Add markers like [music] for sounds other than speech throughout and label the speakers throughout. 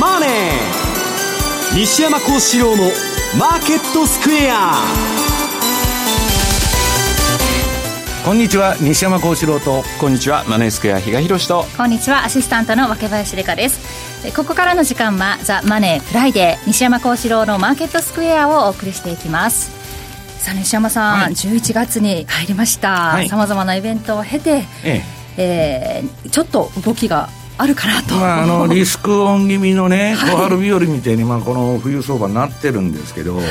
Speaker 1: マネー」西山孝四郎の「マーケットスクエア」
Speaker 2: こんにちは西山孝四郎と。
Speaker 3: こんにちはマネースクエア比嘉宏と。
Speaker 4: こんにちはアシスタントの若林理香です。ここからの時間はザ・マネーフライデー西山孝四郎のマーケットスクエアをお送りしていきます。さあ西山さん、はい、11月に入りました。さまざまなイベントを経て、ええ。えー、ちょっと動きがあるかなと、
Speaker 2: まあ、あの [laughs] リスクオン気味のね小春日和みたいに、まあ、この冬相場になってるんですけど、はい、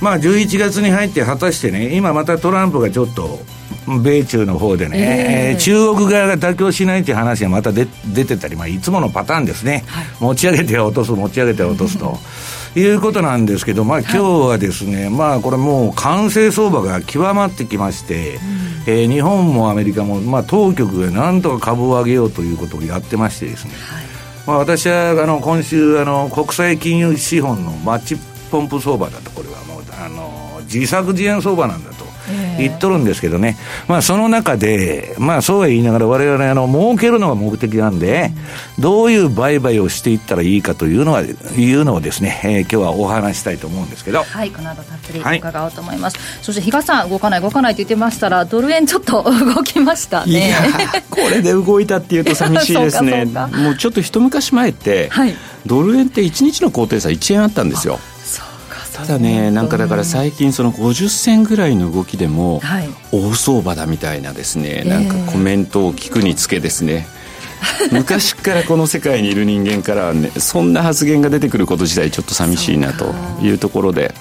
Speaker 2: まあ、11月に入って果たしてね今またトランプがちょっと米中の方でね、えー、中国側が妥協しないという話がまた出てたり、まあ、いつものパターンですね、はい、持ち上げて落とす持ち上げて落とすと。いうことなんですけど、まあ、今日はですね、はい、まあ、これもう完成相場が極まってきまして、うん、えー、日本もアメリカも、まあ、当局がなんとか株を上げようということをやってましてですね、はい、まあ、私はあの今週あの、国際金融資本のマッチポンプ相場だと、これはもうあの自作自演相場なんだと。言っとるんですけどね、まあ、その中で、まあ、そうは言いながら、われわれ、儲けるのが目的なんで、どういう売買をしていったらいいかというのは、いうのをですね、えー、今日はお話したいと思うんですけど。
Speaker 4: はい、この後たっぷり伺おうと思います。はい、そして、比嘉さん、動かない、動かないと言ってましたら、ドル円ちょっと [laughs] 動きましたね。
Speaker 3: これで動いたっていうと寂しいですね。[laughs] もうちょっと一昔前って、はい、ドル円って1日の高低差1円あったんですよ。ただねなんかだから最近その50銭ぐらいの動きでも大相場だみたいなですね、なんかコメントを聞くにつけですね、[laughs] 昔からこの世界にいる人間からはねそんな発言が出てくること自体ちょっと寂しいなというところで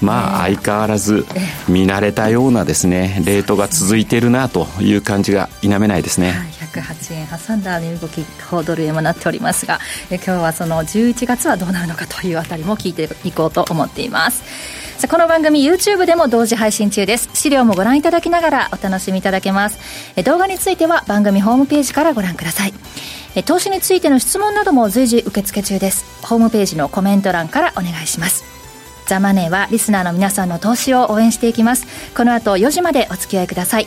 Speaker 3: まあ相変わらず見慣れたようなですねレートが続いているなという感じが否めないですね。
Speaker 4: 108円挟んだ値動き5ドル円もなっておりますがえ今日はその11月はどうなるのかというあたりも聞いていこうと思っています。さあこの番組 YouTube でも同時配信中です。資料もご覧いただきながらお楽しみいただけます。え動画については番組ホームページからご覧ください。え投資についての質問なども随時受付中です。ホームページのコメント欄からお願いします。ザ・マネーはリスナーの皆さんの投資を応援していきます。この後4時までお付き合いください。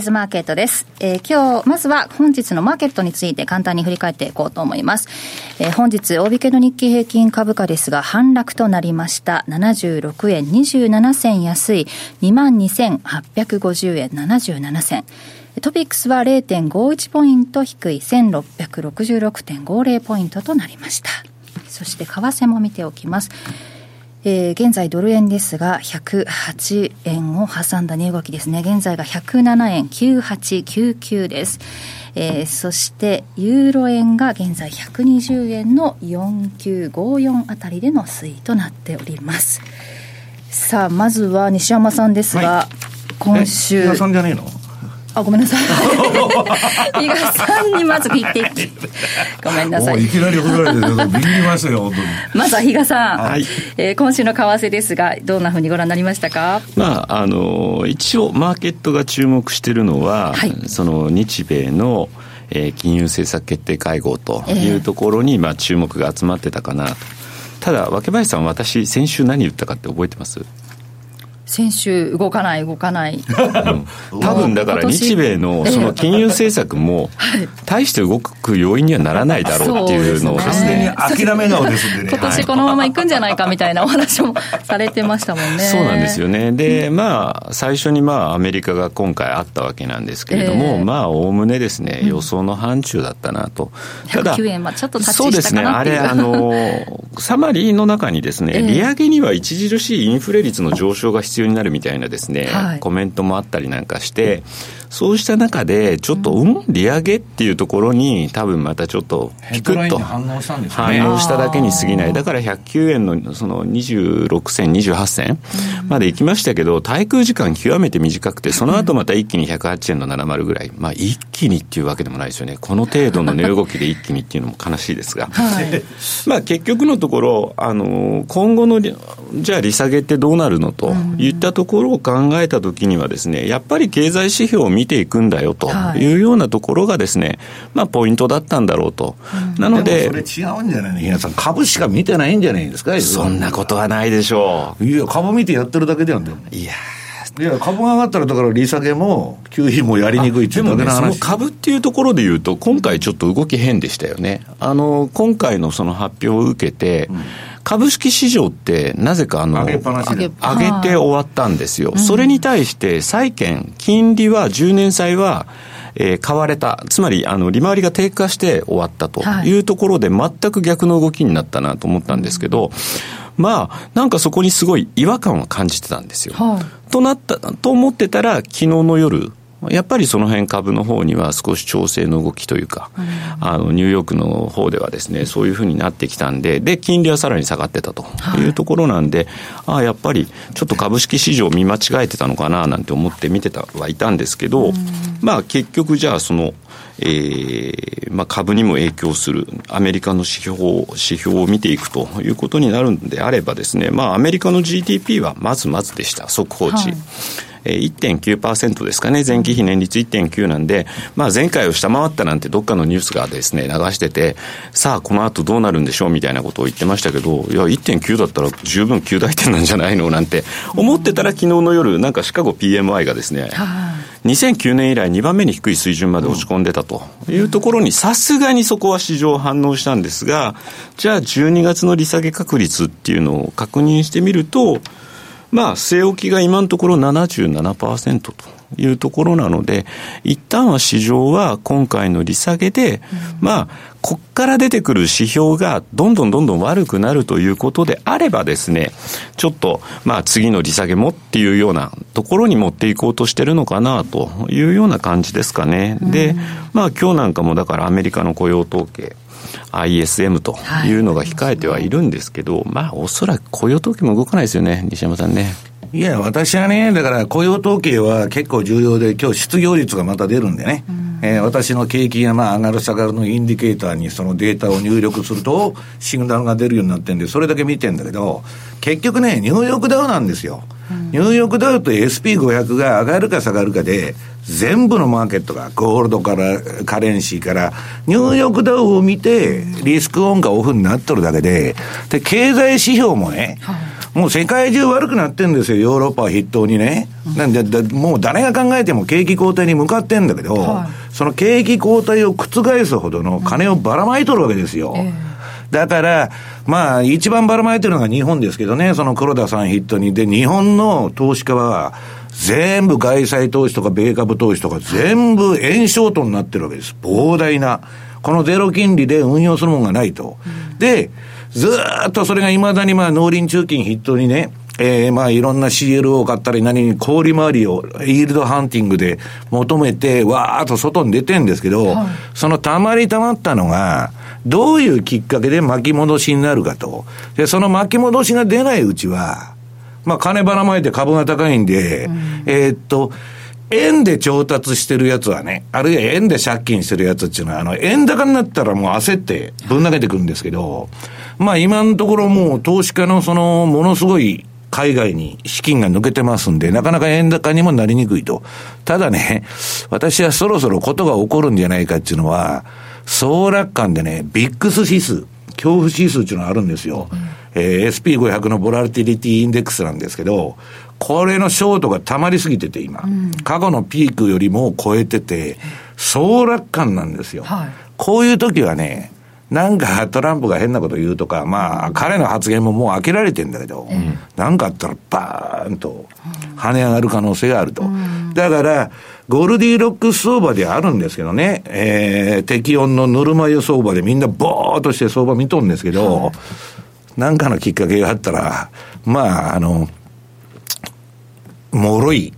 Speaker 4: イズマーケットです。えー、今日、まずは本日のマーケットについて簡単に振り返っていこうと思います。えー、本日、大引けの日経平均株価ですが、反落となりました。76円27銭安い、22,850円77銭。トピックスは0.51ポイント低い1666.50ポイントとなりました。そして為替も見ておきます。えー、現在ドル円ですが、108円を挟んだ値動きですね。現在が107円9899です。えー、そして、ユーロ円が現在120円の4954あたりでの推移となっております。さあ、まずは西山さんですが、はい、今週。
Speaker 2: 西山さんじゃねえの？
Speaker 4: あ、ごめんなさい。[laughs] 比嘉さんにまず聞いてごめんなさい。
Speaker 2: いきなり怒られて、ビビりましたよ、本当に。
Speaker 4: まずは比嘉さん。はい。えー、今週の為替ですが、どんなふうにご覧になりましたか？
Speaker 3: まあ、あの、一応、マーケットが注目しているのは、はい、その日米の、えー、金融政策決定会合というところに、えー、まあ、注目が集まってたかなと。ただ、若林さん、私、先週何言ったかって覚えてます？
Speaker 4: 先週動かない動かない、
Speaker 3: 多分だから日米のその金融政策も大して動く要因にはならないだろうっていうのをですね。
Speaker 2: 諦め顔ですんでね。
Speaker 4: 今年このままいくんじゃないかみたいなお話もされてましたもんね。
Speaker 3: そうなんですよね。でまあ最初にまあアメリカが今回あったわけなんですけれども、えー、まあおおむねですね予想の範疇だったなと、
Speaker 4: ただ円はちょっと
Speaker 3: そうですね。あれあの [laughs] サマリーの中にですね、えー、利上げには著しいインフレ率の上昇が必要になるみたいなですね、はい、コメントもあったりなんかして、そうした中で、ちょっと、うん、利上げっていうところに、多分またちょっと、ピクッと
Speaker 2: 反応したんです
Speaker 3: ね。反応しただけに過ぎない。だから109円のその26銭、28銭まで行きましたけど、対空時間極めて短くて、その後また一気に108円の70ぐらい。まあ一気にっていうわけでもないですよね。この程度の値動きで一気にっていうのも悲しいですが。はい、まあ結局のところ、あの、今後の、じゃあ利下げってどうなるのといったところを考えたときにはですね、やっぱり経済指標を見ていくんだよというようなところがですね、まあ、ポイントだったんだろうと。なので。
Speaker 2: それ違うんじゃないの？皆さん、株しか見てないんじゃないですか？
Speaker 3: そんなことはないでしょ
Speaker 2: う。いや、株見てやってるだけでなんだよ。
Speaker 3: いや
Speaker 2: いや株が上がったら、だから利下げも、給費もやりにくいっていうだけの話、
Speaker 3: ね、その株っていうところでいうと、今回ちょっと動き変でしたよね、あの今回のその発表を受けて、うん株式市場ってなぜかあの
Speaker 2: 上げ上げ
Speaker 3: て終わったんですよ、それに対して債券、金利は10年債はえー、買われた、つまりあの利回りが低下して終わったとい。うところで、全く逆の動きになったなと思ったんですけど、まあ、なんかそこにすごい違和感を感じてたんですよ。はい、となった、と思ってたら、昨日の夜、やっぱりその辺株の方には少し調整の動きというか、うん、あのニューヨークの方ではですねそういうふうになってきたんでで金利はさらに下がってたとい。うところなんで、はい、ああやっぱりちょっと株式市場見間違えてたのかななんて思って見てたはいたんですけど、うん、まあ結局じゃあそのえーまあ、株にも影響するアメリカの指標指標を見ていくということになるんであればですね、まあ、アメリカの GDP はまずまずでした速報値。はい1.9%ですかね、前期比年率1.9なんで、まあ、前回を下回ったなんてどっかのニュースがですね、流してて、さあ、この後どうなるんでしょうみたいなことを言ってましたけど、いや、1.9だったら十分9大点なんじゃないのなんて思ってたら、昨日の夜、なんかシカゴ PMI がですね、2009年以来2番目に低い水準まで落ち込んでたというところに、さすがにそこは市場反応したんですが、じゃあ12月の利下げ確率っていうのを確認してみると、まあ、据え置きが今のところ77%というところなので、一旦は市場は今回の利下げで、うん、まあ、こっから出てくる指標がどんどんどんどん悪くなるということであればですね、ちょっと、まあ、次の利下げもっていうようなところに持っていこうとしてるのかなというような感じですかね。うん、で、まあ、今日なんかもだからアメリカの雇用統計、ISM というのが控えてはいるんですけど、はい、まあ、おそらく雇用統計も動かないですよね、西山さんね。
Speaker 2: いや、私はね、だから雇用統計は結構重要で、今日失業率がまた出るんでね、うん、えー、私の景気がまあ上がる下がるのインディケーターにそのデータを入力すると、シグナルが出るようになってるんで、それだけ見てんだけど、結局ね、ニューヨークダウなんですよ。うん、ニューヨークダウと SP500 が上がるか下がるかで、全部のマーケットが、ゴールドからカレンシーから、ニューヨークダウを見て、リスクオンかオフになっとるだけで、で、経済指標もね、はい。もう世界中悪くなってんですよ、ヨーロッパを筆頭にね。なんで、もう誰が考えても景気後退に向かってんだけど、はい、その景気後退を覆すほどの金をばらまいとるわけですよ。えー、だから、まあ、一番ばらまいてるのが日本ですけどね、その黒田さん筆頭に。で、日本の投資家は、全部外債投資とか米株投資とか全部円ショートになってるわけです。膨大な。このゼロ金利で運用するものがないと。うん、で、ずっとそれが未だにまあ農林中金筆頭にね、えー、まあいろんな CL を買ったり何に氷回りをイールドハンティングで求めてわーっと外に出てんですけど、はい、そのたまりたまったのが、どういうきっかけで巻き戻しになるかと。で、その巻き戻しが出ないうちは、まあ金ばらまいて株が高いんで、うん、えー、っと、円で調達してるやつはね、あるいは円で借金してるやつっていうのは、あの、円高になったらもう焦ってぶん投げてくるんですけど、まあ今のところもう投資家のその、ものすごい海外に資金が抜けてますんで、なかなか円高にもなりにくいと。ただね、私はそろそろことが起こるんじゃないかっていうのは、総楽観でね、ビックス指数、恐怖指数っていうのがあるんですよ。えー、SP500 のボラティリティインデックスなんですけど、これのショートが溜まりすぎてて今、うん、過去のピークよりも超えてて、総楽観なんですよ。はい、こういう時はね、なんかトランプが変なこと言うとか、まあ、彼の発言ももう開けられてんだけど、なんかあったらバーンと跳ね上がる可能性があると。だから、ゴールディロックス相場であるんですけどね、えー、適温のぬるま湯相場でみんなボーっとして相場見とるんですけど、なんかのきっかけがあったら、まあ、あの、脆い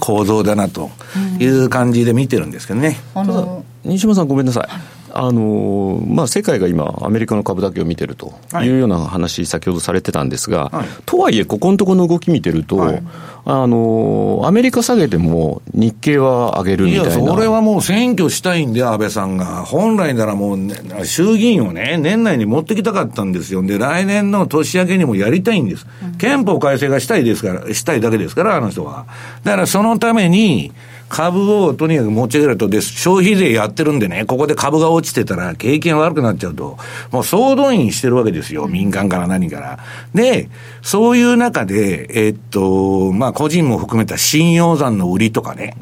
Speaker 2: 構造だなという感じで見てるんですけどね。
Speaker 3: うん、西島さんごめんなさい。あのまあ、世界が今、アメリカの株だけを見てるというような話、先ほどされてたんですが、はい、とはいえ、ここのところの動き見てると、はい、あのアメリカ下げても日経は上げるみたいな。い
Speaker 2: や、それはもう選挙したいんで、安倍さんが。本来ならもう、ね、衆議院をね、年内に持ってきたかったんですよ。で、来年の年明けにもやりたいんです。憲法改正がしたいですから、したいだけですから、あの人は。だからそのために、株をとにかく持ち上げると、で、消費税やってるんでね、ここで株が落ちてたら景気が悪くなっちゃうと、もう総動員してるわけですよ。民間から何から。で、そういう中で、えっと、まあ、個人も含めた信用残の売りとかね、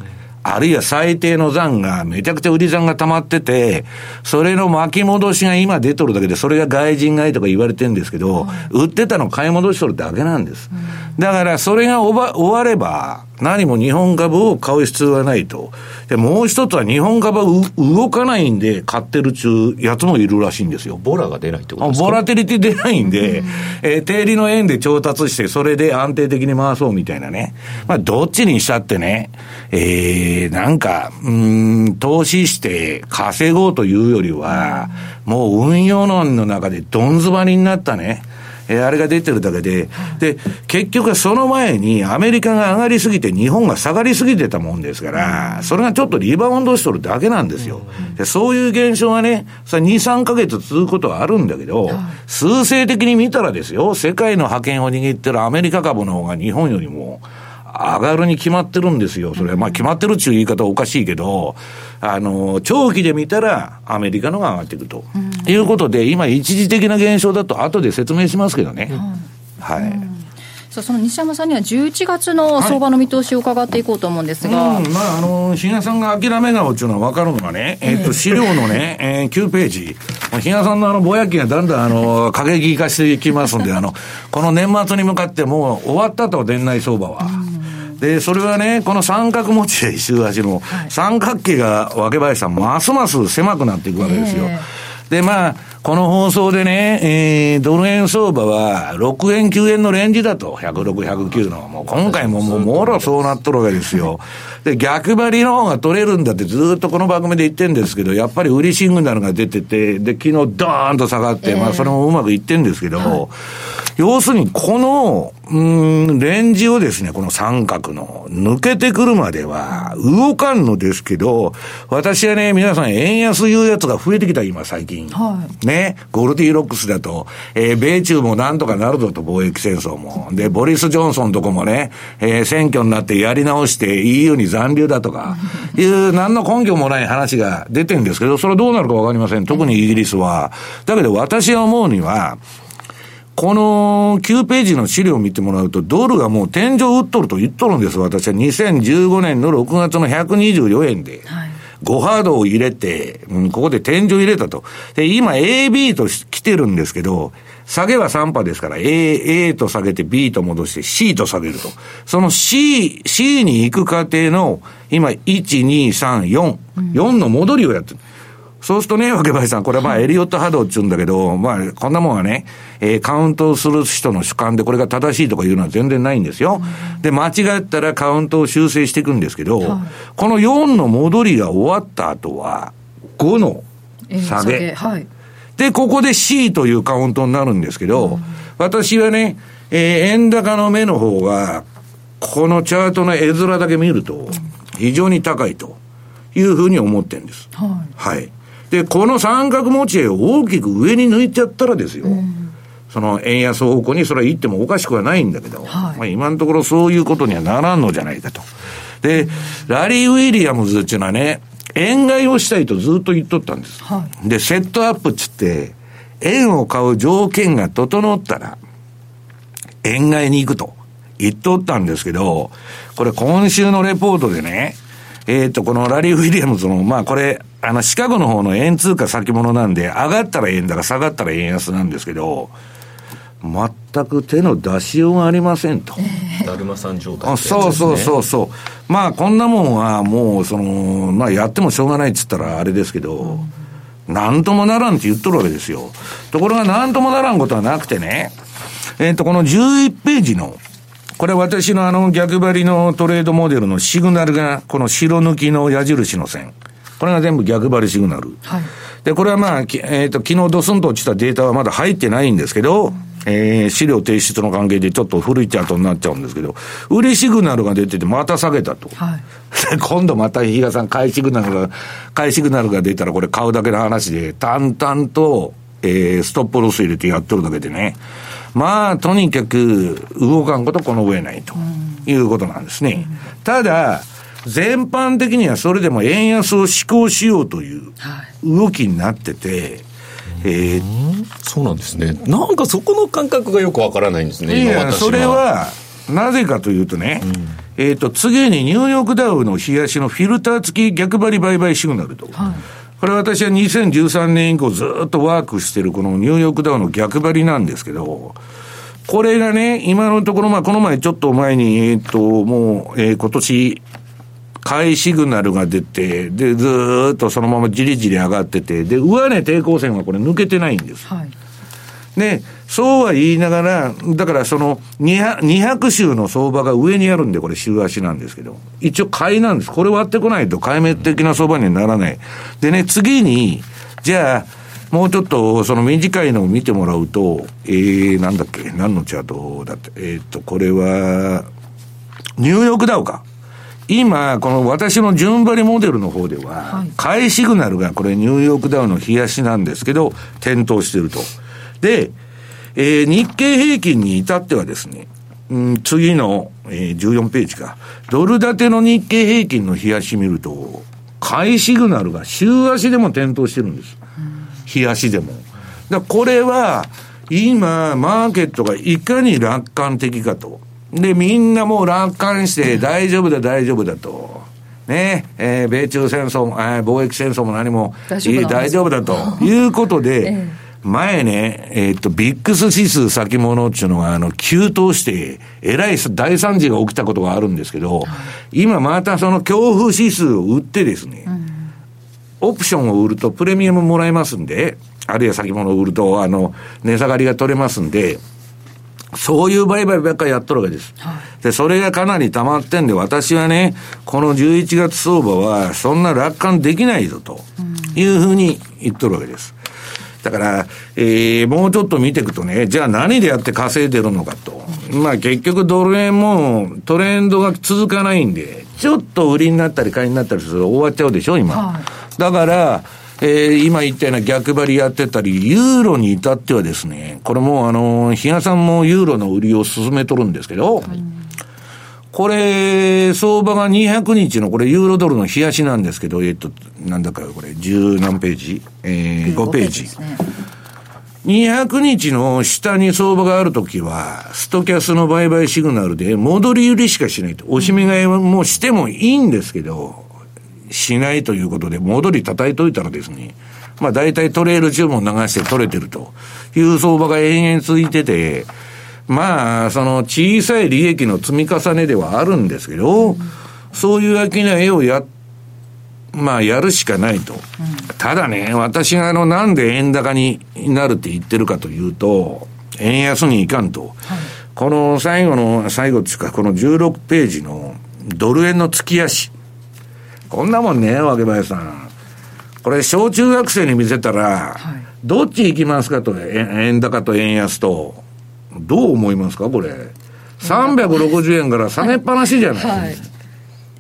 Speaker 2: あるいは最低の残が、めちゃくちゃ売り残が溜まってて、それの巻き戻しが今出とるだけで、それが外人買いとか言われてるんですけど、売ってたの買い戻しとるだけなんです。だから、それが終われば、何も日本株を買う必要はないと。で、もう一つは日本株は動かないんで買ってる中やつもいるらしいんですよ。
Speaker 3: ボラが出ないってことですか？
Speaker 2: ボラテリティ出ないんで、うん、えー、定理の円で調達して、それで安定的に回そうみたいなね。まあ、どっちにしたってね、えー、なんか、うん、投資して稼ごうというよりは、もう運用論の中でどん詰まりになったね。えー、あれが出てるだけで、で、結局はその前にアメリカが上がりすぎて日本が下がりすぎてたもんですから、それがちょっとリバウンドしとるだけなんですよ。でそういう現象がね、さ2、3ヶ月続くことはあるんだけど、数勢的に見たらですよ、世界の覇権を握ってるアメリカ株の方が日本よりも、上がるに決まってるんですよ。それは、まあ決まってるっていう言い方はおかしいけど、あの、長期で見たらアメリカのが上がっていくと。うん、いうことで、今一時的な現象だと後で説明しますけどね。うん、はい。
Speaker 4: さあその西山さんには11月の相場の見通しを伺っていこうと思うんですが、は
Speaker 2: いうん、まあ、あの比嘉さんが諦め顔っていうのは分かるのがね、えー、っと資料のね、えー、9ページ、比嘉さんのあのぼやきがだんだんあの過激化していきますんで、あのこの年末に向かってもう終わったと、年内相場は。うんで、それはね、この三角持ちで週足の三角形が若林さん、ますます狭くなっていくわけですよ。で、まあ、この放送でね、えー、ドル円相場は6円9円のレンジだと、106、109の。もう今回ももうもろそうなっとるわけですよ。で、逆張りの方が取れるんだってずっとこの番組で言ってるんですけど、やっぱり売りシングナルが出てて、で、昨日ドーンと下がって、まあそれもうまくいってるんですけど、要するにこの、うん、レンジをですね、この三角の、抜けてくるまでは、動かんのですけど、私はね、皆さん、円安言うやつが増えてきた、今、最近。はい。ね、ゴールディロックスだと、えー、米中もなんとかなるぞと、貿易戦争も。で、ボリス・ジョンソンとこもね、えー、選挙になってやり直して EU に残留だとか、[laughs] いう、何の根拠もない話が出てるんですけど、それはどうなるかわかりません。特にイギリスは。だけど、私が思うには、この9ページの資料を見てもらうと、ドルがもう天井打っとると言っとるんです、私は。2015年の6月の124円で。はい5ハードを入れて、うん、ここで天井入れたと。で、今 AB と来てるんですけど、下げは3波ですから、A、A と下げて B と戻して C と下げると。その C、C に行く過程の、今、1、2、3、4、4の戻りをやってる。そうするとね、け林さん、これはまあエリオット波動って言うんだけど、[laughs] まあこんなもんはね、えー、カウントする人の主観でこれが正しいとかいうのは全然ないんですよ。で、間違ったらカウントを修正していくんですけど、この4の戻りが終わった後は、5の下げ。はい、で、ここで C というカウントになるんですけど、私はね、えー、円高の目の方が、このチャートの絵面だけ見ると、非常に高いというふうに思ってるんです。はい。はいで、この三角持ち合いを大きく上に抜いちゃったらですよ。うん、その円安方向にそれは言ってもおかしくはないんだけど、はい、まあ今のところそういうことにはならんのじゃないかと。で、ラリー・ウィリアムズっていうのはね、円買いをしたいとずっと言っとったんです。はい、で、セットアップっつって、円を買う条件が整ったら、円買いに行くと言っとったんですけど、これ今週のレポートでね、えっ、ー、と、このラリー・ウィリアムズの、まあこれ、あの、シカゴの方の円通貨先物なんで、上がったら円高、下がったら円安なんですけど、全く手の出しようがありませんと。
Speaker 3: だるまさん状態、
Speaker 2: ね、そうそうそうそう。まあ、こんなもんはもう、その、まあ、やってもしょうがないっつったらあれですけど、うん、なんともならんって言っとるわけですよ。ところが、なんともならんことはなくてね、えっ、ー、と、この11ページの、これ私のあの逆張りのトレードモデルのシグナルが、この白抜きの矢印の線。これが全部逆張りシグナル。はい、で、これはまあ、えっ、ー、と、昨日ドスンと落ちたデータはまだ入ってないんですけど、うんえー、資料提出の関係でちょっと古いチャートになっちゃうんですけど、売りシグナルが出ててまた下げたと。はい、[laughs] 今度また比嘉さん買いシグナルが、買いシグナルが出たらこれ買うだけの話で、淡々と、えー、ストップロス入れてやってるだけでね。まあ、とにかく動かんことこの上ないということなんですね。ただ、全般的にはそれでも円安を施行しようという動きになってて、
Speaker 3: えー、そうなんですね。なんかそこの感覚がよくわからないんですね、
Speaker 2: いやそれは、なぜかというとね、うん、えっ、と、次にニューヨークダウの冷やしのフィルター付き逆張り売買シグナルと。はい。これ私は2013年以降ずっとワークしてるこのニューヨークダウの逆張りなんですけど、これがね、今のところ、まあ、この前ちょっと前に、えっ、と、もう、えー、今年、買いシグナルが出て、で、ずっとそのままじりじり上がってて、で、上値抵抗線はこれ抜けてないんです。はい。で、そうは言いながら、だからその200、200週の相場が上にあるんで、これ週足なんですけど、一応買いなんです。これ割ってこないと壊滅的な相場にはならない。でね、次に、じゃあ、もうちょっと、その短いのを見てもらうと、えー、なんだっけ、何のチャートだって、えー、っと、これは、ニューヨークダウか。今、この私の順張りモデルの方では、買いシグナルがこれニューヨークダウの冷やしなんですけど、点灯してると。で、えー、日経平均に至ってはですね、うん、次の、えー、14ページか。ドル建ての日経平均の冷やし見ると、買いシグナルが週足でも点灯してるんです。冷やしでも。だこれは、今、マーケットがいかに楽観的かと。で、みんなもう楽観して大丈夫だ、大丈夫だと。ね、えー、米中戦争も、えー、貿易戦争も何も、大丈夫大丈夫だと。いうことで、[laughs] ええ、前ね、えー、っと、ビックス指数先物っていうのが、あの、急騰して、えらい大惨事が起きたことがあるんですけど、今またその恐怖指数を売ってですね、うん、オプションを売るとプレミアムもらえますんで、あるいは先物を売ると、あの、値下がりが取れますんで、そういう売買ばっかりやっとるわけです。はい、で、それがかなり溜まってんで、私はね、この11月相場は、そんな楽観できないぞ、というふうに言っとるわけです。だから、えー、もうちょっと見ていくとね、じゃあ何でやって稼いでるのかと。まあ結局ドル円もトレンドが続かないんで、ちょっと売りになったり買いになったりすると終わっちゃうでしょ、今。はい、だから、えー、今言ったような逆張りやってたり、ユーロに至ってはですね、これもあの、比嘉さんもユーロの売りを進めとるんですけど、これ、相場が200日の、これ、ユーロドルの冷やしなんですけど、えっと、なんだかこれ、十何ページ？えー、5ページ。200日の下に相場があるときは、ストキャスの売買シグナルで戻り売りしかしないと。押し目買いもしてもいいんですけど、しないということで、戻り叩いといたらですね、まあ大体トレール注文流して取れてるという相場が延々続いてて、まあ、その小さい利益の積み重ねではあるんですけど、うん、そういう商いをや、まあやるしかないと。うん、ただね、私があの、なんで円高になるって言ってるかというと、円安にいかんと。はい、この最後の、最後っていうか、この16ページのドル円の月足。こんなもんね、わけ林さん。これ、小中学生に見せたら、はい、どっち行きますかと、円高と円安と。どう思いますか、これ。360円から下げっぱなしじゃない。は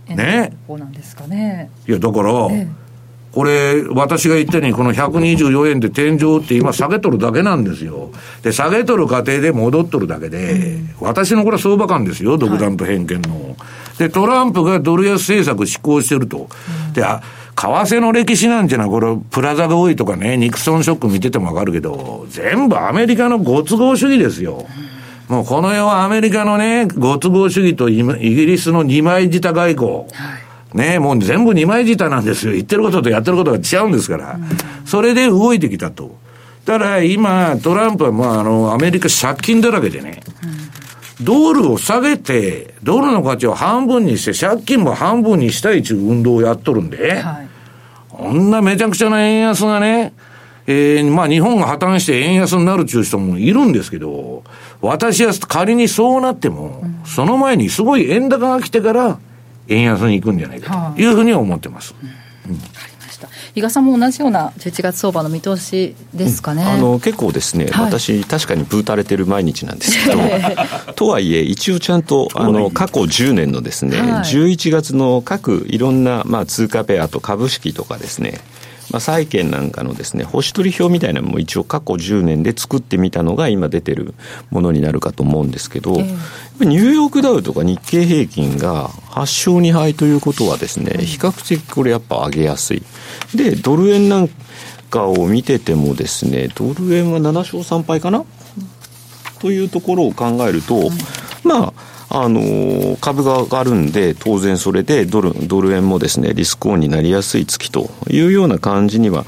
Speaker 2: い、ね。
Speaker 4: こうなんですかね。
Speaker 2: いや、だから、ええこれ、私が言ったように、この124円で天井って今下げとるだけなんですよ。で、下げとる過程で戻っとるだけで、うん、私のこれは相場感ですよ、独断と偏見の。はい、で、トランプがドル安政策施行してると。うん、で、あ、為替の歴史なんていうのは、これ、プラザが多いとかね、ニクソンショック見ててもわかるけど、全部アメリカのご都合主義ですよ。もうこの世はアメリカのね、ご都合主義とイギリスの二枚舌外交。はい、ねもう全部二枚舌なんですよ。言ってることとやってることが違うんですから。うん、それで動いてきたと。だから今、トランプはまああの、アメリカ借金だらけでね。うん、ドルを下げて、ドルの価値を半分にして、借金も半分にしたいという運動をやっとるんで、はい、こんなめちゃくちゃな円安がね、えー、まあ日本が破綻して円安になるっていう人もいるんですけど、私は仮にそうなっても、うん、その前にすごい円高が来てから、円安に行くんじゃないかとい。うふうには思ってます。
Speaker 4: うん、うん比嘉さんも同じような11月相場の見通しですかね、うん、
Speaker 3: あの結構ですね、はい、私、確かにブータれてる毎日なんですけど、[laughs] とはいえ、一応ちゃんとあの過去10年のですね、はい、11月の各いろんな、まあ、通貨ペアと株式とかですね、まあ、債券なんかのですね、星取り表みたいなのも一応過去10年で作ってみたのが今出てるものになるかと思うんですけど、えー、ニューヨークダウとか日経平均が8勝2敗ということはですね、比較的これやっぱ上げやすい。で、ドル円なんかを見ててもですね、ドル円は7勝3敗かな？というところを考えると、まあ、あの株が上がるんで、当然それでドルドル円もですねリスクオンになりやすい月というような感じには、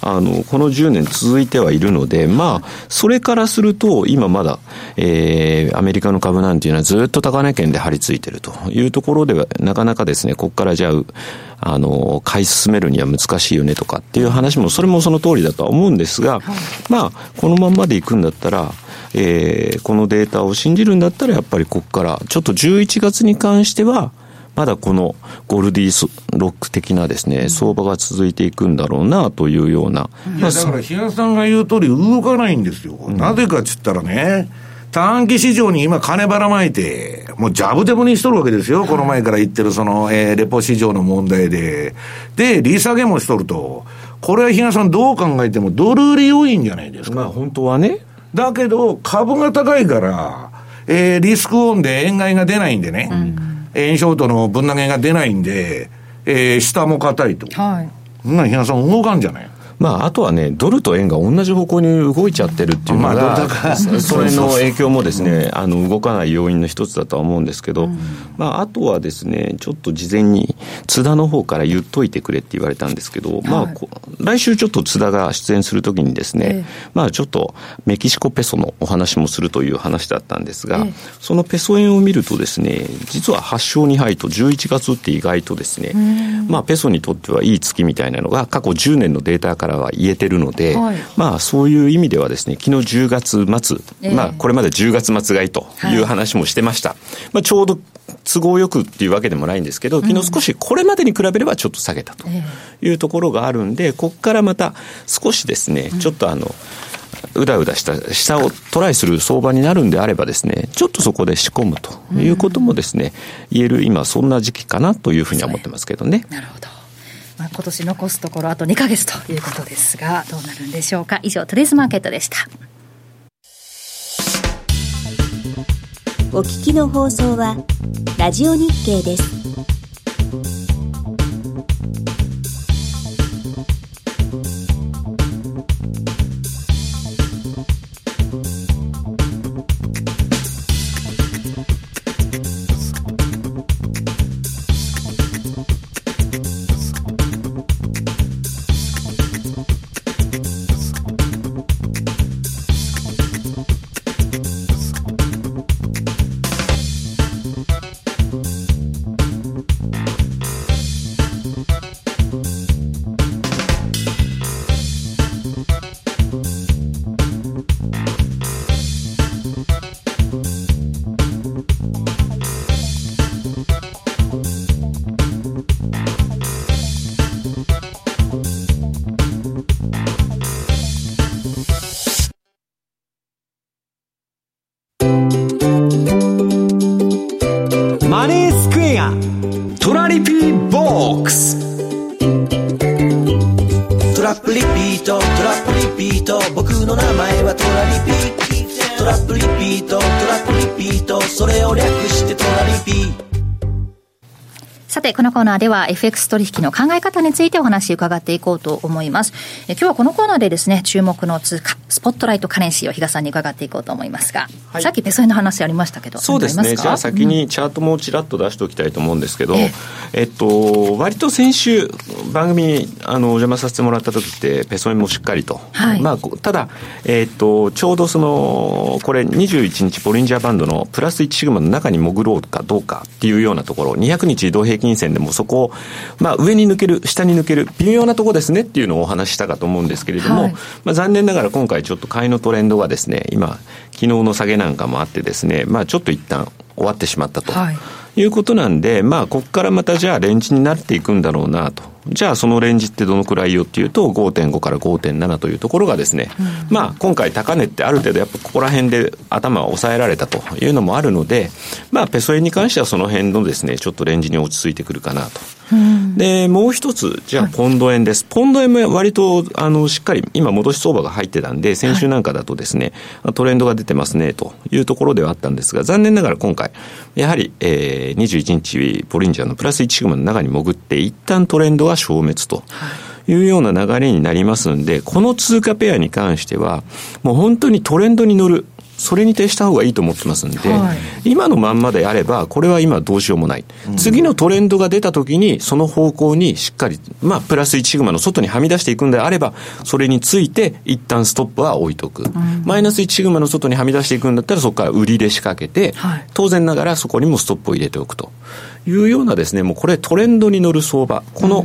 Speaker 3: あのこの10年続いてはいるので、まあ、それからすると、今まだ、えー、アメリカの株なんていうのはずっと高値圏で張り付いてるというところでは、なかなかですね、ここからじゃあ、あの、買い進めるには難しいよねとかっていう話も、それもその通りだとは思うんですが、まあ、このまんまでいくんだったら、えー、このデータを信じるんだったら、やっぱりここから、ちょっと11月に関しては、まだこのゴルディロック的なですね、相場が続いていくんだろうなというような。
Speaker 2: いや、だから、日野さんが言う通り動かないんですよ。うん、なぜかっつったらね、短期市場に今金ばらまいて、もうジャブデブにしとるわけですよ。この前から言ってるその、えー、レポ市場の問題で。で、利下げもしとると。これは日野さんどう考えてもドル売り要因じゃないですか。ま
Speaker 3: あ本当はね。
Speaker 2: だけど、株が高いから、えー、リスクオンで円買いが出ないんでね、うん、円ショートの分投げが出ないんで、えー、下も硬いと。はい。そんな、ひなさん動かんじゃない
Speaker 3: まあ、あとはね、ドルと円が同じ方向に動いちゃってるっていうのが、まあ、[laughs] それの影響もですね、あの動かない要因の一つだとは思うんですけど、うん、まあ、あとはですね、ちょっと事前に津田の方から言っといてくれって言われたんですけど、はい、まあ、来週ちょっと津田が出演するときにですね、ええ、まあ、ちょっとメキシコペソのお話もするという話だったんですが、え、そのペソ円を見るとですね、実は8勝2敗と11月って意外とですね、まあ、ペソにとってはいい月みたいなのが過去10年のデータからからは言えてるので、はい、まあそういう意味ではですね、昨日10月末、えー、まあこれまで10月末買いという話もしてました。はい、まあちょうど都合よくっていうわけでもないんですけど、昨日少しこれまでに比べればちょっと下げたというところがあるんで、ここからまた少しですね、ちょっとあの、うだうだした下をトライする相場になるんであればですね、ちょっとそこで仕込むということもですね、言える今そんな時期かなというふうには思ってますけどね。
Speaker 4: なるほど。まあ、今年残すところあと2か月ということですが、どうなるんでしょうか？以上、トレースマーケットでした。
Speaker 5: お聞きの放送は、ラジオ日経です。
Speaker 1: ーボックストラップリピートトラップリピート。僕の名前はトラリピ。トラップリピートトラップリピート。それを略してトラリピ。
Speaker 4: さて、このコーナーでは FX 取引の考え方についてお話伺っていこうと思います。え今日はこのコーナーでですね、注目の通貨、 spotlight currency を比嘉さんに伺っていこうと思いますが、はい、さっきペソ円の話ありましたけど、
Speaker 3: そうですね。じゃあ先にチャートもちらっと出しておきたいと思うんですけど、ええっと、割と先週、番組にあのお邪魔させてもらった時って、ペソ円もしっかりと。はい、まあ、ただ、えっと、ちょうどその、これ21日ボリンジャーバンドのプラス1シグマの中に潜ろうかどうかっていうようなところ、200日移動平均線でもそこを、まあ、上に抜ける、下に抜ける、微妙なところですねっていうのをお話ししたかと思うんですけれども、はい、まあ、残念ながら今回ちょっと買いのトレンドがですね、今、昨日の下げなんかもあってですね、まあ、ちょっと一旦終わってしまったと。はいいうことなんで、まあ、ここからまたじゃあレンジになっていくんだろうなと。じゃあそのレンジってどのくらいよっていうと5.5から5.7というところがですね、うん、まあ今回高値ってある程度やっぱここら辺で頭を抑えられたというのもあるので、まあペソ円に関してはその辺のですね、ちょっとレンジに落ち着いてくるかなと。うん、で、もう一つ、じゃあポンド円です。ポンド円も割とあのしっかり今戻し相場が入ってたんで、先週なんかだとですね、はい、トレンドが出てますねというところではあったんですが、残念ながら今回、やはり、えー、21日ボリンジャーのプラス1シグマの中に潜って一旦トレンドは消滅と。いうような流れになりますんで、この通貨ペアに関しては、もう本当にトレンドに乗る。それに徹した方がいいと思ってますんで、はい、今のまんまであれば、これは今どうしようもない。うん、次のトレンドが出た時に、その方向にしっかり、まあ、プラス1シグマの外にはみ出していくんであれば、それについて、一旦ストップは置いとく。うん、マイナス1シグマの外にはみ出していくんだったら、そこから売りで仕掛けて、はい、当然ながらそこにもストップを入れておくと。いうようなですね、もうこれトレンドに乗る相場。この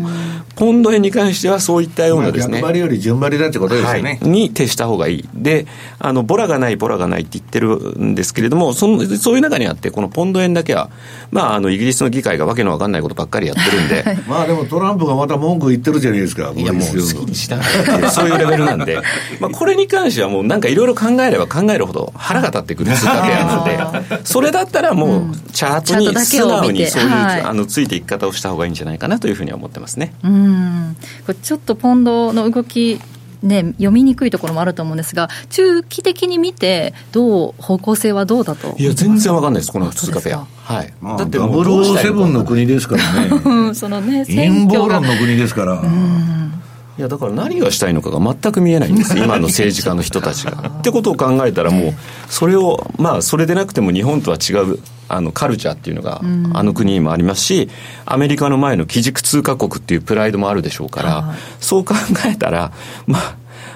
Speaker 3: ポンド円に関してはそういったようなですね。
Speaker 2: 逆張りより順張りだってことですよね。
Speaker 3: はい、に徹した方がいい。で、あの、ボラがない、ボラがないって言ってるんですけれども、そのそういう中にあって、このポンド円だけは、まあ、あの、イギリスの議会がわけのわかんないことばっかりやってるんで。[laughs]
Speaker 2: まあでもトランプがまた文句言ってるじゃないですか。
Speaker 3: いや、もう好きにしたそういうレベルなんで。まあ、これに関してはもうなんかいろいろ考えれば考えるほど腹が立ってくる通貨ペアなんで、それだったらもう、チャートに素直にそういう、あの、ついていき方をした方がいいんじゃないかなというふうには思ってますね。
Speaker 4: うんこれちょっとポンドの動きね、読みにくいところもあると思うんですが、中期的に見て、どう、方向性はどうだと？
Speaker 3: いや、全然わかんないです、この通貨ペア。はい。
Speaker 2: まあ、だって、ダブルセブンの国ですからね。[laughs] そのね、陰謀論の国ですから。
Speaker 3: いやだから何がしたいのかが全く見えないんです。[laughs] 今の政治家の人たちが。ってことを考えたらもうそれをまあそれでなくても日本とは違うあのカルチャーっていうのがあの国にもありますし、アメリカの前の基軸通貨国っていうプライドもあるでしょうから、そう考えたら、まあ、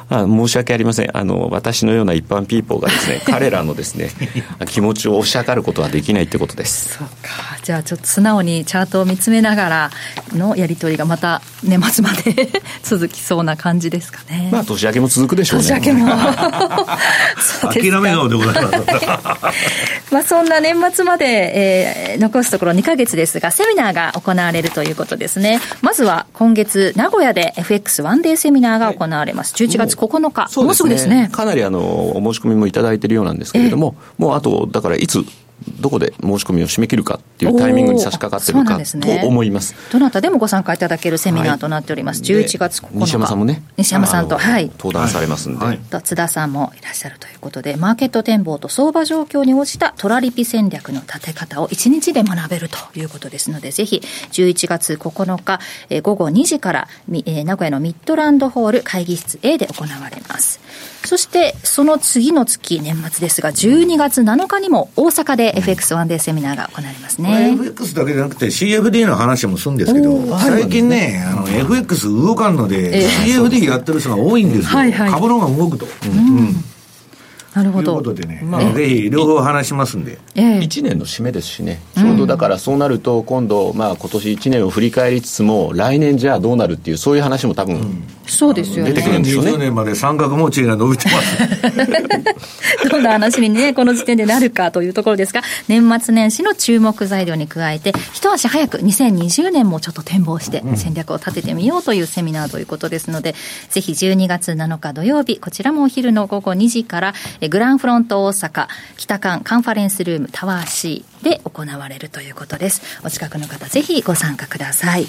Speaker 3: あ申し訳ありません。あの私のような一般ピーポーがですね彼らのですね [laughs] 気持ちを押し量ることはできないってことです。
Speaker 4: そうかじゃあちょっと素直にチャートを見つめながらのやり取りがまた年末まで [laughs] 続きそうな感じですかね。
Speaker 3: まあ年明けも続くでしょうね。
Speaker 2: 年明けも。[laughs] 諦め顔でございます。
Speaker 4: まあそんな年末まで、えー、残すところ2か月ですがセミナーが行われるということですね。まずは今月名古屋で FX ワンデーセミナーが行われます、はい、11月9日、もうすぐですね。
Speaker 3: かなりあのお申し込みもいただいているようなんですけれども、もうあと、だからいつどこで申し込みを締め切るかっていうタイミングに差し掛かってるかと思います、ね、
Speaker 4: どなたでもご参加いただけるセミナーとなっております、はい、11月9日。
Speaker 3: 西山さんもね。
Speaker 4: 西山さんとはい。
Speaker 3: 登壇されますんで、はい、
Speaker 4: 津田さんもいらっしゃるということでマーケット展望と相場状況に応じたトラリピ戦略の立て方を1日で学べるということですのでぜひ11月9日、えー、午後2時から、えー、名古屋のミッドランドホール会議室 A で行われます。そしてその次の月年末ですが12月7日にも大阪で FX ワンデーセミナーが行われますね。
Speaker 2: FX だけじゃなくて CFD の話もするんですけど、最近ね、あの FX 動かんので、えー、CFD やってる人が多いんですよ。はいはい、株の方が動くと。
Speaker 4: なるほど。
Speaker 2: ということでね、まあ、ぜひ両方話しますんで。
Speaker 3: え1年の締めですしね、ちょうどだからそうなると、今度、まあ今年1年を振り返りつつも、来年じゃあどうなるっていう、そういう話も多分、
Speaker 4: そうですよね。
Speaker 3: 出てくるんでしょうね。
Speaker 2: 20年まで三角持ちが伸びてます。[laughs]
Speaker 4: どんな話にね、この時点でなるかというところですが、年末年始の注目材料に加えて、一足早く2020年もちょっと展望して戦略を立ててみようというセミナーということですので、ぜひ12月7日土曜日、こちらもお昼の午後2時から、グランフロント大阪北館カンファレンスルームタワー C で行われるということです。お近くの方、ぜひご参加ください。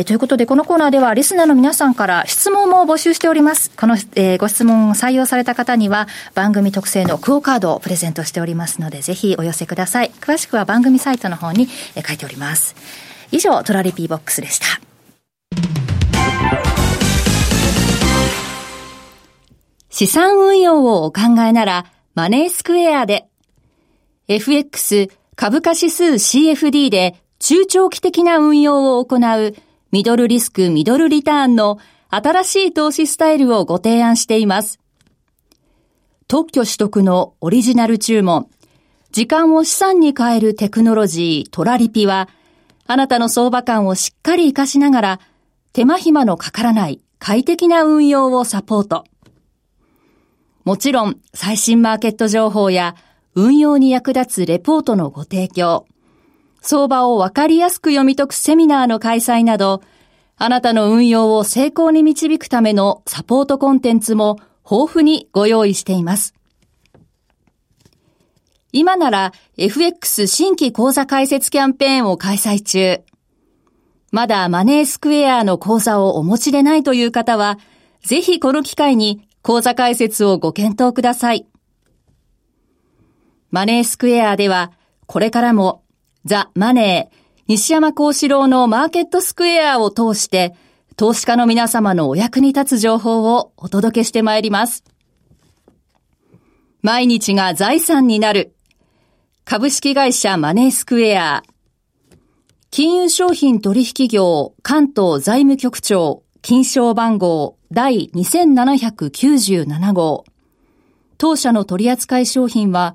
Speaker 4: えということで、このコーナーでは、リスナーの皆さんから質問も募集しております。この、えー、ご質問を採用された方には、番組特製のクオカードをプレゼントしておりますので、ぜひお寄せください。詳しくは番組サイトの方に、え、書いております。以上、トラリピーボックスでした。資産運用をお考えなら、マネースクエアで、FX 株価指数 CFD で中長期的な運用を行うミドルリスクミドルリターンの新しい投資スタイルをご提案しています。特許取得のオリジナル注文、時間を資産に変えるテクノロジートラリピは、あなたの相場感をしっかり活かしながら、手間暇のかからない快適な運用をサポート。もちろん、最新マーケット情報や運用に役立つレポートのご提供、相場をわかりやすく読み解くセミナーの開催など、あなたの運用を成功に導くためのサポートコンテンツも豊富にご用意しています。今なら FX 新規講座開設キャンペーンを開催中。まだマネースクエアの講座をお持ちでないという方は、ぜひこの機会に講座開設をご検討ください。マネースクエアでは、これからも、ザ・マネー、西山幸四郎のマーケットスクエアを通して、投資家の皆様のお役に立つ情報をお届けしてまいります。毎日が財産になる。株式会社マネースクエア。金融商品取引業関東財務局長金賞番号第2797号。当社の取扱い商品は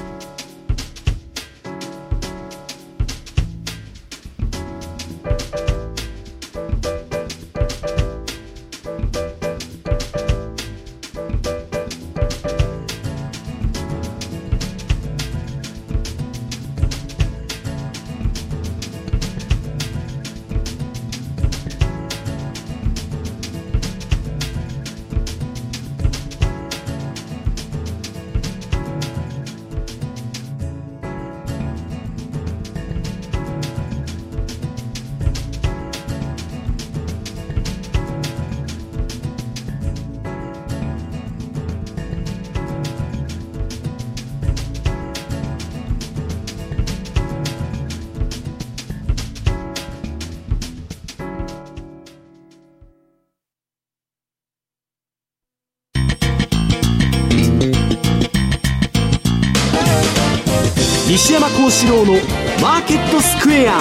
Speaker 1: 西山幸四郎のマーケットスクエア。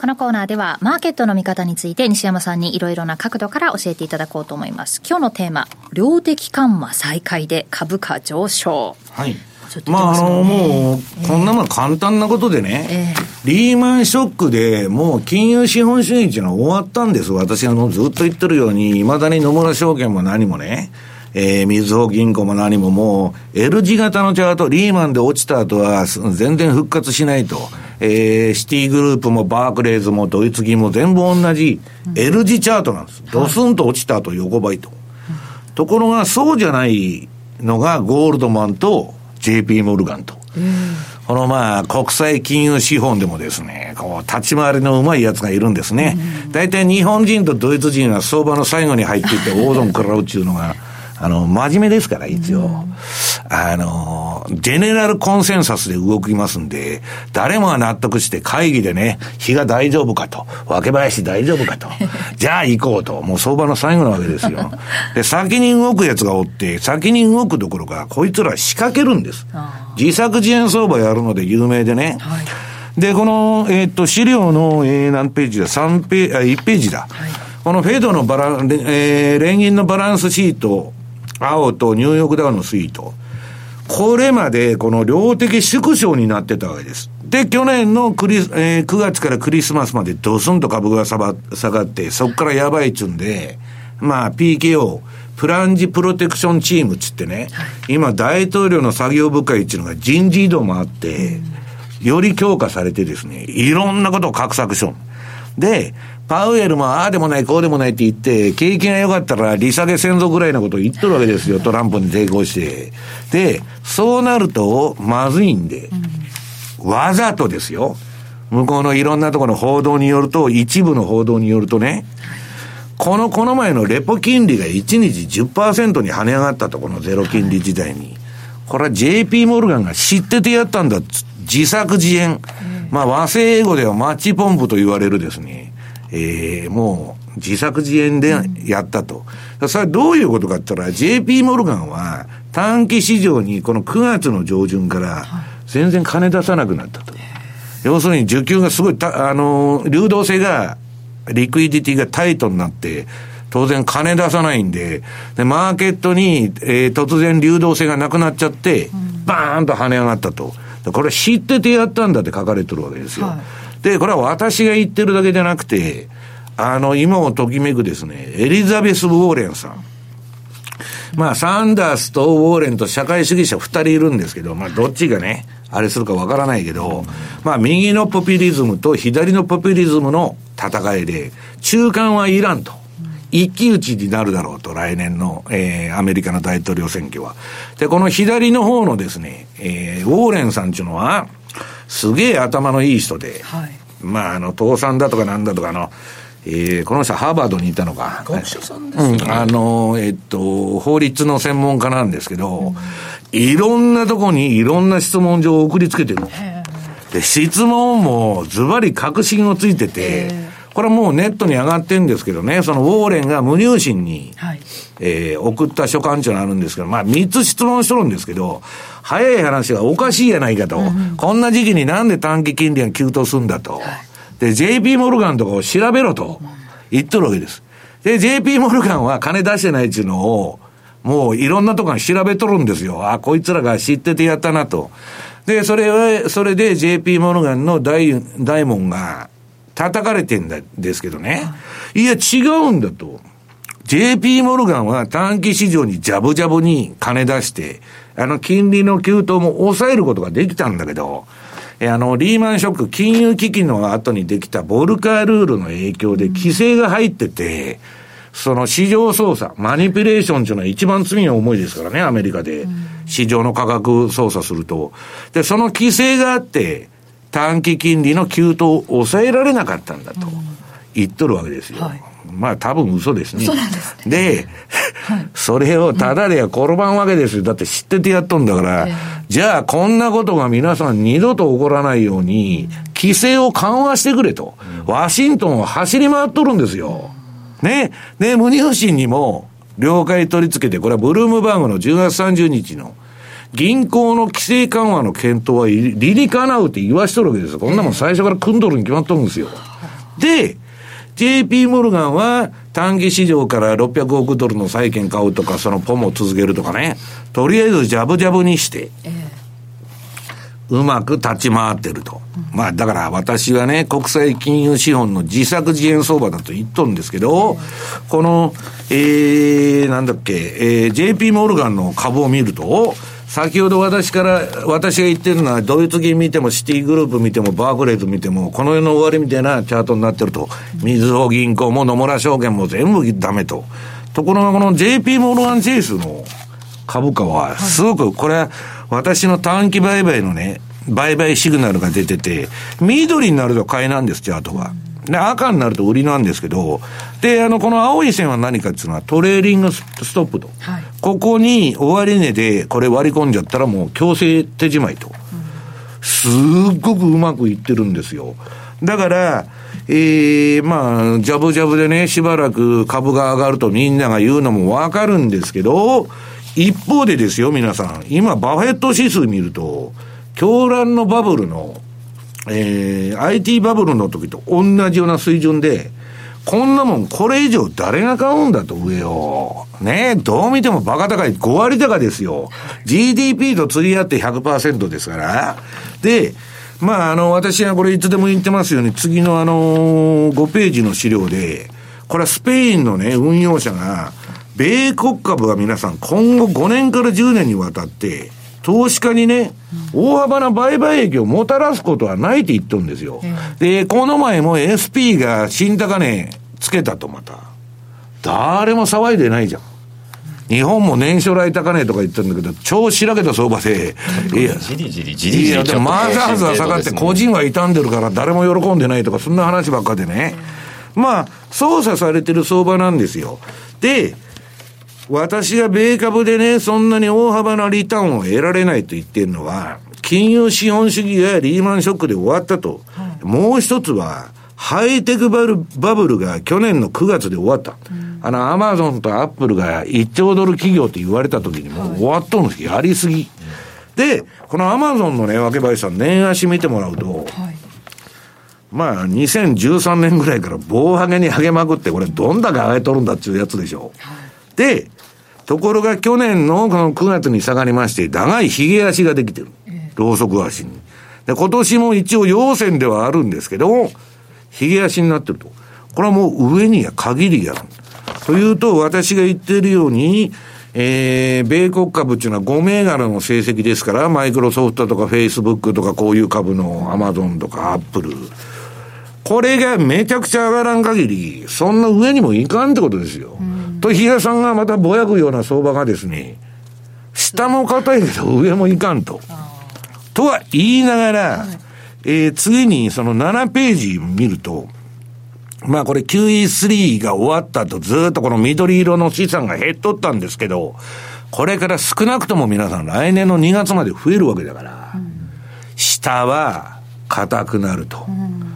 Speaker 4: このコーナーではマーケットの見方について西山さんにいろいろな角度から教えていただこうと思います。今日のテーマ量的緩和再開で株価上昇。
Speaker 2: はい。まあ、あの、もう、こんなもん簡単なことでね、えー、リーマンショックでもう金融資本主義っていうのは終わったんです。私、あの、ずっと言ってるように、未だに野村証券も何もね、えー、みずほ銀行も何ももう、L 字型のチャート、リーマンで落ちた後は全然復活しないと。えー、シティグループもバークレーズもドイツ銀も全部同じ L 字チャートなんです。ドスンと落ちた後横ばいと。ところが、そうじゃないのがゴールドマンと JP モルガンと。このまあ、国際金融資本でもですね、こう、立ち回りのうまいやつがいるんですね。大体日本人とドイツ人は相場の最後に入っていって [laughs] 大損食らうっていうのが、あの、真面目ですから、一応。あの、ジェネラルコンセンサスで動きますんで、誰もが納得して会議でね、日が大丈夫かと、分林大丈夫かと、[laughs] じゃあ行こうと、もう相場の最後なわけですよ。[laughs] で、先に動くやつがおって、先に動くどころか、こいつら仕掛けるんです。自作自演相場やるので有名でね。はいで、この、えー、っと、資料の、えー、何ページだ ?3 ページ、あ、1ページだ。はい、このフェードのバラン、えー、連銀のバランスシート青とニューヨークダウの推移これまでこの量的縮小になってたわけです。で、去年のクリ、えー、9月からクリスマスまでドスンと株が下がって、そこからやばいっつんで、まあ PKO、プランジプロテクションチームっつってね、はい、今大統領の作業部会っていうのが人事異動もあって、より強化されてですね、いろんなことを画策しよう。で、パウエルもああでもない、こうでもないって言って、景気が良かったら利下げ先祖ぐらいのことを言っとるわけですよ、トランプに抵抗して。で、そうなると、まずいんで。わざとですよ。向こうのいろんなところの報道によると、一部の報道によるとね、この、この前のレポ金利が1日10%に跳ね上がったと、このゼロ金利時代に。これは JP モルガンが知っててやったんだ。自作自演。まあ和製英語ではマッチポンプと言われるですね。えー、もう自作自演でやったと。それはどういうことかって言ったら、JP モルガンは短期市場にこの9月の上旬から全然金出さなくなったと。要するに需給がすごいあの、流動性がリクイディティがタイトになって、当然金出さないんで、で、マーケットに、えー、突然流動性がなくなっちゃって、バーンと跳ね上がったと。これ知っててやったんだって書かれてるわけですよ。はい、で、これは私が言ってるだけじゃなくて、あの、今をときめくですね、エリザベス・ウォーレンさん。まあ、サンダースとウォーレンと社会主義者二人いるんですけど、まあ、どっちがね、あれするかわからないけど、まあ、右のポピュリズムと左のポピュリズムの戦いで、中間はいらんと。一騎打ちになるだろうと、来年の、えー、アメリカの大統領選挙は。で、この左の方のですね、えー、ウォーレンさんっていうのは、すげえ頭のいい人で、はい、まあ、あの、倒産だとかなんだとか、あの、えー、この人はハーバードにいたのか。
Speaker 3: 学者さんですね。うん、
Speaker 2: あの、えっと、法律の専門家なんですけど、うん、いろんなとこにいろんな質問状を送りつけてる。で、質問もズバリ確信をついてて、これはもうネットに上がってんですけどね、そのウォーレンが無入信に、はい、えー、送った書簡っていうのがあるんですけど、まあ3つ質問しとるんですけど、早い話がおかしいやないかと、うん、こんな時期になんで短期金利が急騰するんだと。はいで、JP モルガンとかを調べろと言っとるわけです。で、JP モルガンは金出してないっていうのを、もういろんなところ調べとるんですよ。あ、こいつらが知っててやったなと。で、それは、それで JP モルガンの大、大門が叩かれてんだですけどね。いや、違うんだと。JP モルガンは短期市場にジャブジャブに金出して、あの金利の急騰も抑えることができたんだけど、あの、リーマンショック、金融危機の後にできたボルカールールの影響で規制が入ってて、その市場操作、マニピュレーションっていうのは一番罪が重いですからね、アメリカで。市場の価格操作すると。で、その規制があって、短期金利の急騰を抑えられなかったんだと言っとるわけですよ。はいまあ多分嘘ですね。
Speaker 4: でで、
Speaker 2: はい、それをただでは転ばんわけですよ。だって知っててやっとんだから、えー、じゃあこんなことが皆さん二度と起こらないように、規制を緩和してくれと。ワシントンを走り回っとるんですよ。ね。で、無入信にも了解取り付けて、これはブルームバーグの10月30日の、銀行の規制緩和の検討は理にかなうって言わしとるわけですよ。こんなもん最初から組んどるに決まっとるんですよ。で、JP モルガンは短期市場から600億ドルの債券買うとか、そのポンを続けるとかね、とりあえずジャブジャブにして、うまく立ち回ってると。まあ、だから私はね、国際金融資本の自作自演相場だと言っとるんですけど、この、えー、なんだっけ、えー、JP モルガンの株を見ると、先ほど私から、私が言ってるのは、ドイツ銀見ても、シティグループ見ても、バークレーズ見ても、この世の終わりみたいなチャートになってると。みずほ銀行も野村証券も全部ダメと。ところが、この JP モルガンチェイスの株価は、すごく、これは私の短期売買のね、売買シグナルが出てて、緑になると買いなんです、チャートが。で、赤になると売りなんですけど、で、あの、この青い線は何かっていうのはトレーリングストップと。はい、ここに終値でこれ割り込んじゃったらもう強制手じまいと。すっごくうまくいってるんですよ。だから、ええー、まあ、ジャブジャブでね、しばらく株が上がるとみんなが言うのもわかるんですけど、一方でですよ、皆さん。今、バフェット指数見ると、狂乱のバブルのえー、IT バブルの時と同じような水準で、こんなもんこれ以上誰が買うんだと上を。ねえどう見てもバカ高い5割高ですよ。GDP と釣り合って100%ですから。で、まあ、あの、私はこれいつでも言ってますように、次のあの、5ページの資料で、これはスペインのね、運用者が、米国株は皆さん今後5年から10年にわたって、投資家にね、大幅な売買益をもたらすことはないって言っとるんですよ。で、この前も SP が新高値つけたとまた。誰も騒いでないじゃん。日本も年初来高値とか言ってるんだけど、超しらけた相場で、いや、
Speaker 3: じりじりじりじり。
Speaker 2: でもマザーズは下がって個人は傷んでるから誰も喜んでないとか、そんな話ばっかでね。まあ、操作されてる相場なんですよ。で、私が米株でね、そんなに大幅なリターンを得られないと言ってるのは、金融資本主義がリーマンショックで終わったと。はい、もう一つは、ハイテクバブルが去年の9月で終わった。うん、あの、アマゾンとアップルが1兆ドル企業って言われた時にもう終わったんですよ。やりすぎ。で、このアマゾンのね、わけばいさん、年足見てもらうと、はい、まあ、2013年ぐらいから棒ハゲにハゲまくって、これどんだけ上げとるんだっていうやつでしょ。はい、で、ところが去年のこの9月に下がりまして、長い髭足ができてる。ロウソク足に。で、今年も一応陽線ではあるんですけど、髭足になってると。これはもう上には限りがある。というと、私が言っているように、えー、米国株っていうのは5銘柄の成績ですから、マイクロソフトとかフェイスブックとかこういう株のアマゾンとかアップル。これがめちゃくちゃ上がらん限り、そんな上にもいかんってことですよ。うん、と、比嘉さんがまたぼやくような相場がですね、下も硬いけど上もいかんと。とは言いながら、はい、えー、次にその7ページ見ると、まあこれ QE3 が終わった後ずっとこの緑色の資産が減っとったんですけど、これから少なくとも皆さん来年の2月まで増えるわけだから、うん、下は硬くなると。うん、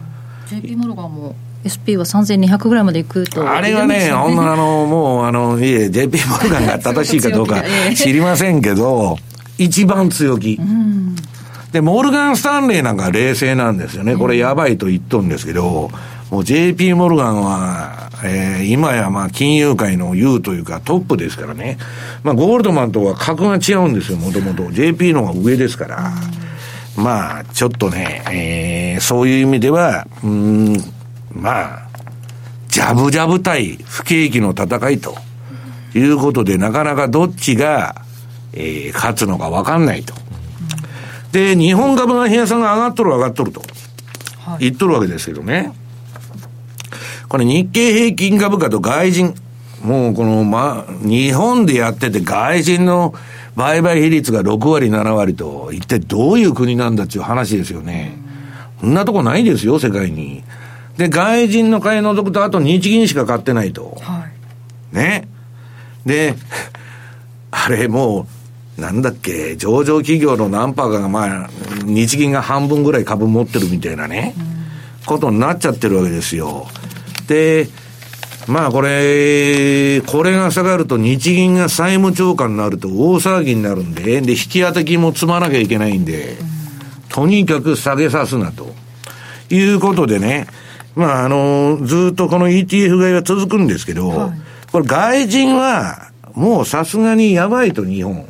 Speaker 4: JP モルガンも SP は3200ぐらいまでいくと、
Speaker 2: ね、あれはね、ほんあの、もう、あの、いえ、JP モルガンが正しいかどうか [laughs] 知りませんけど、一番強気。うんで、モルガン・スタンレーなんか冷静なんですよね。これやばいと言っとるんですけど、もう JP モルガンは、えー、今やまあ金融界の優というかトップですからね。まあゴールドマンとは格が違うんですよ、もともと。JP の方が上ですから。まあ、ちょっとね、えー、そういう意味では、うん、まあ、ジャブジャブ対不景気の戦いということで、なかなかどっちが、えー、勝つのか分かんないと。で、日本株の平さんが上がっとる上がっとると、言っとるわけですけどね。これ日経平均株価と外人、もうこの、ま、日本でやってて外人の売買比率が6割、7割と、一体どういう国なんだっていう話ですよね。そんなとこないですよ、世界に。で、外人の買い除くと、あと日銀しか買ってないと。はい、ね。で、あれもう、なんだっけ、上場企業の何パーかが、まあ、日銀が半分ぐらい株持ってるみたいなね、ことになっちゃってるわけですよ。で、まあこれ、これが下がると日銀が債務超過になると大騒ぎになるんで、で、引き当て金も積まなきゃいけないんで、とにかく下げさすなと。いうことでね、まああの、ずっとこの ETF 買いは続くんですけど、はい、これ外人はもうさすがにやばいと日本。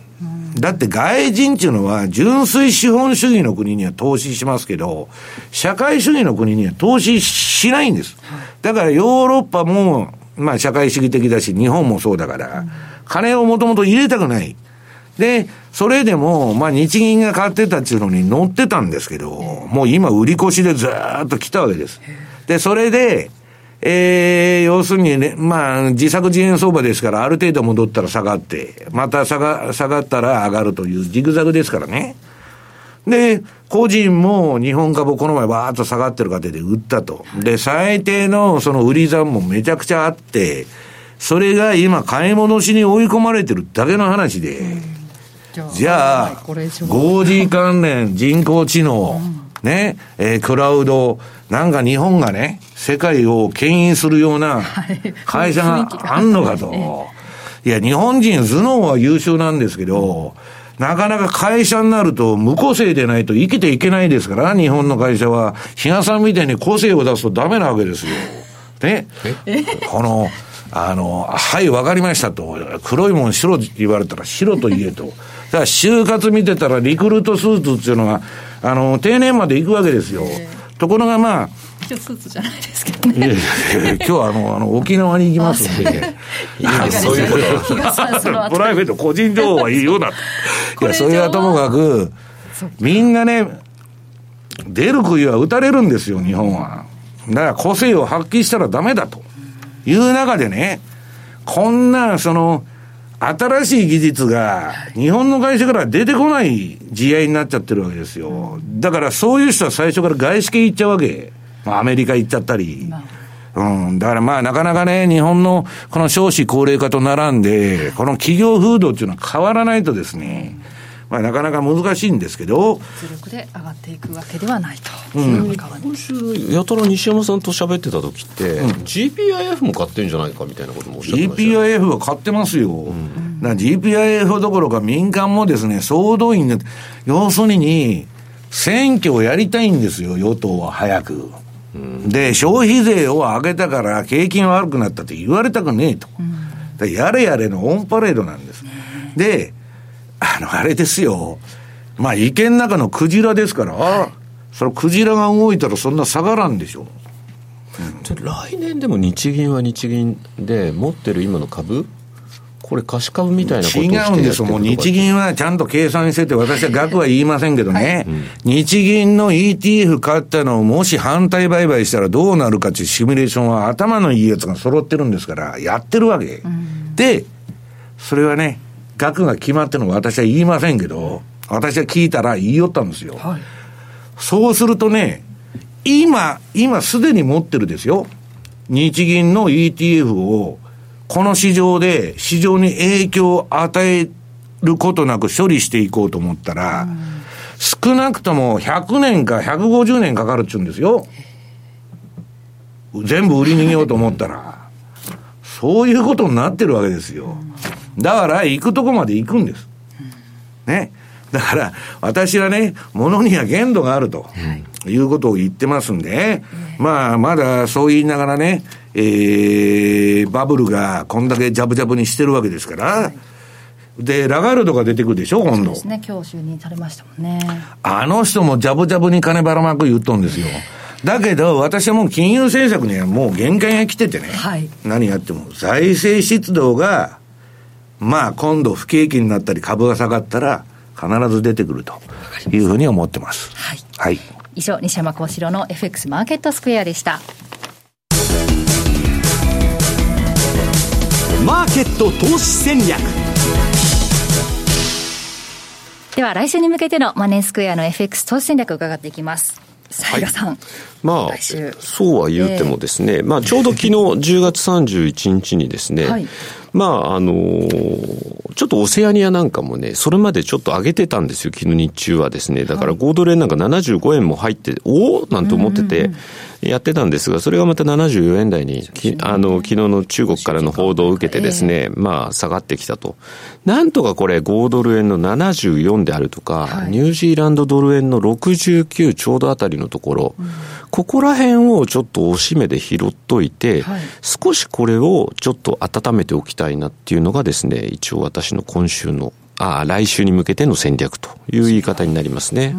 Speaker 2: だって外人っていうのは純粋資本主義の国には投資しますけど、社会主義の国には投資しないんです。だからヨーロッパも、まあ社会主義的だし、日本もそうだから、金をもともと入れたくない。で、それでも、まあ日銀が買ってたっていうのに乗ってたんですけど、もう今売り越しでずっと来たわけです。で、それで、えー、要するにね、まあ、自作自演相場ですから、ある程度戻ったら下がって、また下が、下がったら上がるというジグザグですからね。で、個人も日本株この前バーッと下がってる過程で売ったと。で、最低のその売り算もめちゃくちゃあって、それが今買い戻しに追い込まれてるだけの話で、じゃあ、5G 関連、人工知能、ね、えー、クラウド、なんか日本がね、世界を牽引するような会社があんのかと。いや、日本人頭脳は優秀なんですけど、なかなか会社になると無個性でないと生きていけないですから、日本の会社は。比嘉さんみたいに個性を出すとダメなわけですよ。ね。この、あの、はい、わかりましたと。黒いもん白って言われたら白と言えと。だから就活見てたらリクルートスーツっていうのが、あの、定年まで行くわけですよ。ところがまあ、
Speaker 4: 今日スーツじゃないですけどね。いやいや
Speaker 2: いや今日はあの、あの、沖縄に行きますんで。いや、そういうこと。プライベート、個人情報はいいような。[laughs] いや、それはともかく、みんなね、出る杭は打たれるんですよ、日本は。だから個性を発揮したらダメだという中でね、こんな、その、新しい技術が日本の会社から出てこない試合になっちゃってるわけですよ。だからそういう人は最初から外資系行っちゃうわけ。まあ、アメリカ行っちゃったり。うん。だからまあなかなかね、日本のこの少子高齢化と並んで、この企業風土っていうのは変わらないとですね、まあ、なかなか難しいんですけど
Speaker 4: 実力で上がっていくわけではないと、
Speaker 3: うん、今週やたら西山さんと喋ってた時って、うん、GPIF も買ってんじゃないかみたいなこともおっしゃってました
Speaker 2: GPIF は買ってますよ、うん、GPIF どころか民間もですね総動員で要するに選挙をやりたいんですよ与党は早く。で、消費税を上げたから景気が悪くなったって言われたくねえと。うん、やれやれのオンパレードなんです。で、あの、あれですよ。まあ、池の中のクジラですから、はい、そのクジラが動いたらそんな下がらんでしょ。
Speaker 3: うん、来年でも日銀は日銀で持ってる今の株？これ貸し株みたいなこと
Speaker 2: 違うんですもう日銀はちゃんと計算してて、私は額は言いませんけどね、はい。日銀の ETF 買ったのをもし反対売買したらどうなるかっていうシミュレーションは頭のいいやつが揃ってるんですから、やってるわけ。うん、で、それはね、額が決まってるのは私は言いませんけど、私は聞いたら言いよったんですよ。はい、そうするとね、今、今すでに持ってるですよ。日銀の ETF を、この市場で市場に影響を与えることなく処理していこうと思ったら、少なくとも100年か150年かかるっちゅうんですよ。全部売り逃げようと思ったら。そういうことになってるわけですよ。だから行くとこまで行くんです。ね。だから、私はね、ものには限度があると、い、うことを言ってますんで、まあ、まだそう言いながらね、えー、バブルがこんだけジャブジャブにしてるわけですから、はい、で、ラガールドが出てくるでしょ、今度。そう
Speaker 4: ですね、今日就任されましたもんね。
Speaker 2: あの人もジャブジャブに金ばらまく言っとんですよ。だけど、私はもう金融政策にはもう限界が来ててね、はい、何やっても、財政出動が、まあ今度不景気になったり株が下がったら必ず出てくるというふうに思ってます。はい。はい。
Speaker 4: 以上、西山幸四郎の FX マーケットスクエアでした。
Speaker 1: マーケット投資戦略
Speaker 4: では来週に向けてのマネースクエアの FX 投資戦略を伺っていきます。
Speaker 3: はい、まあ、そうは言うてもですね、えー、まあ、ちょうど昨日 [laughs] 10月31日にですね、はい、まあ、あのー、ちょっとオセアニアなんかもね、それまでちょっと上げてたんですよ、昨日日中はですね。だから5ドル円なんか75円も入って、おおなんて思ってて、やってたんですが、それがまた74円台に、あの、昨日の中国からの報道を受けてですね、まあ、下がってきたと。なんとかこれ、5ドル円の74であるとか、ニュージーランドドル円の69ちょうどあたりのところ、ここら辺をちょっとおしめで拾っといて、少しこれをちょっと温めておきたいなっていうのがですね、一応私の今週のあ来週に向けての戦略という言い方になりますね。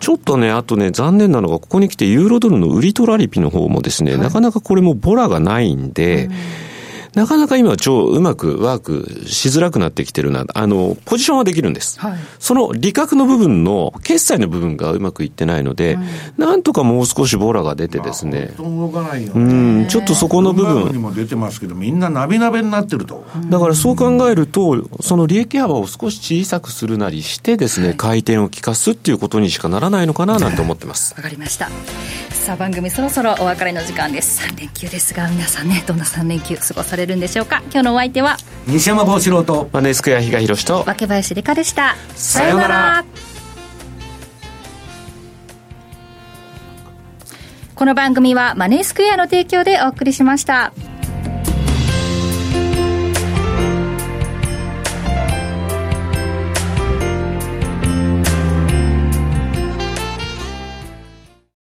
Speaker 3: ちょっとね、あとね、残念なのが、ここに来てユーロドルの売りトラリピの方もですね、はい、なかなかこれもボラがないんで、なかなか今超うまくワークしづらくなってきてるな。あの、ポジションはできるんです。はい、その利確の部分の、決済の部分がうまくいってないので、うん、なんとかもう少しボラが出てですね。
Speaker 2: まあ、動かないよ、
Speaker 3: ね、うん、ちょっとそこの部分。
Speaker 2: にも出てますけど、みんなナビナビになってると。
Speaker 3: だからそう考えると、その利益幅を少し小さくするなりしてですね、はい、回転を利かすっていうことにしかならないのかななんて思ってます。[laughs]
Speaker 4: わかりました。さあ番組そろそろお別れの時間です。3連休ですが、皆さんね、どんな3連休過ごされるんでしょうか。今日のお相手は
Speaker 2: 西山幸四郎と
Speaker 3: マネースクエア比嘉宏と
Speaker 4: 若林理香でした
Speaker 2: さようなら
Speaker 4: この番組はマネースクエアの提供でお送りしました。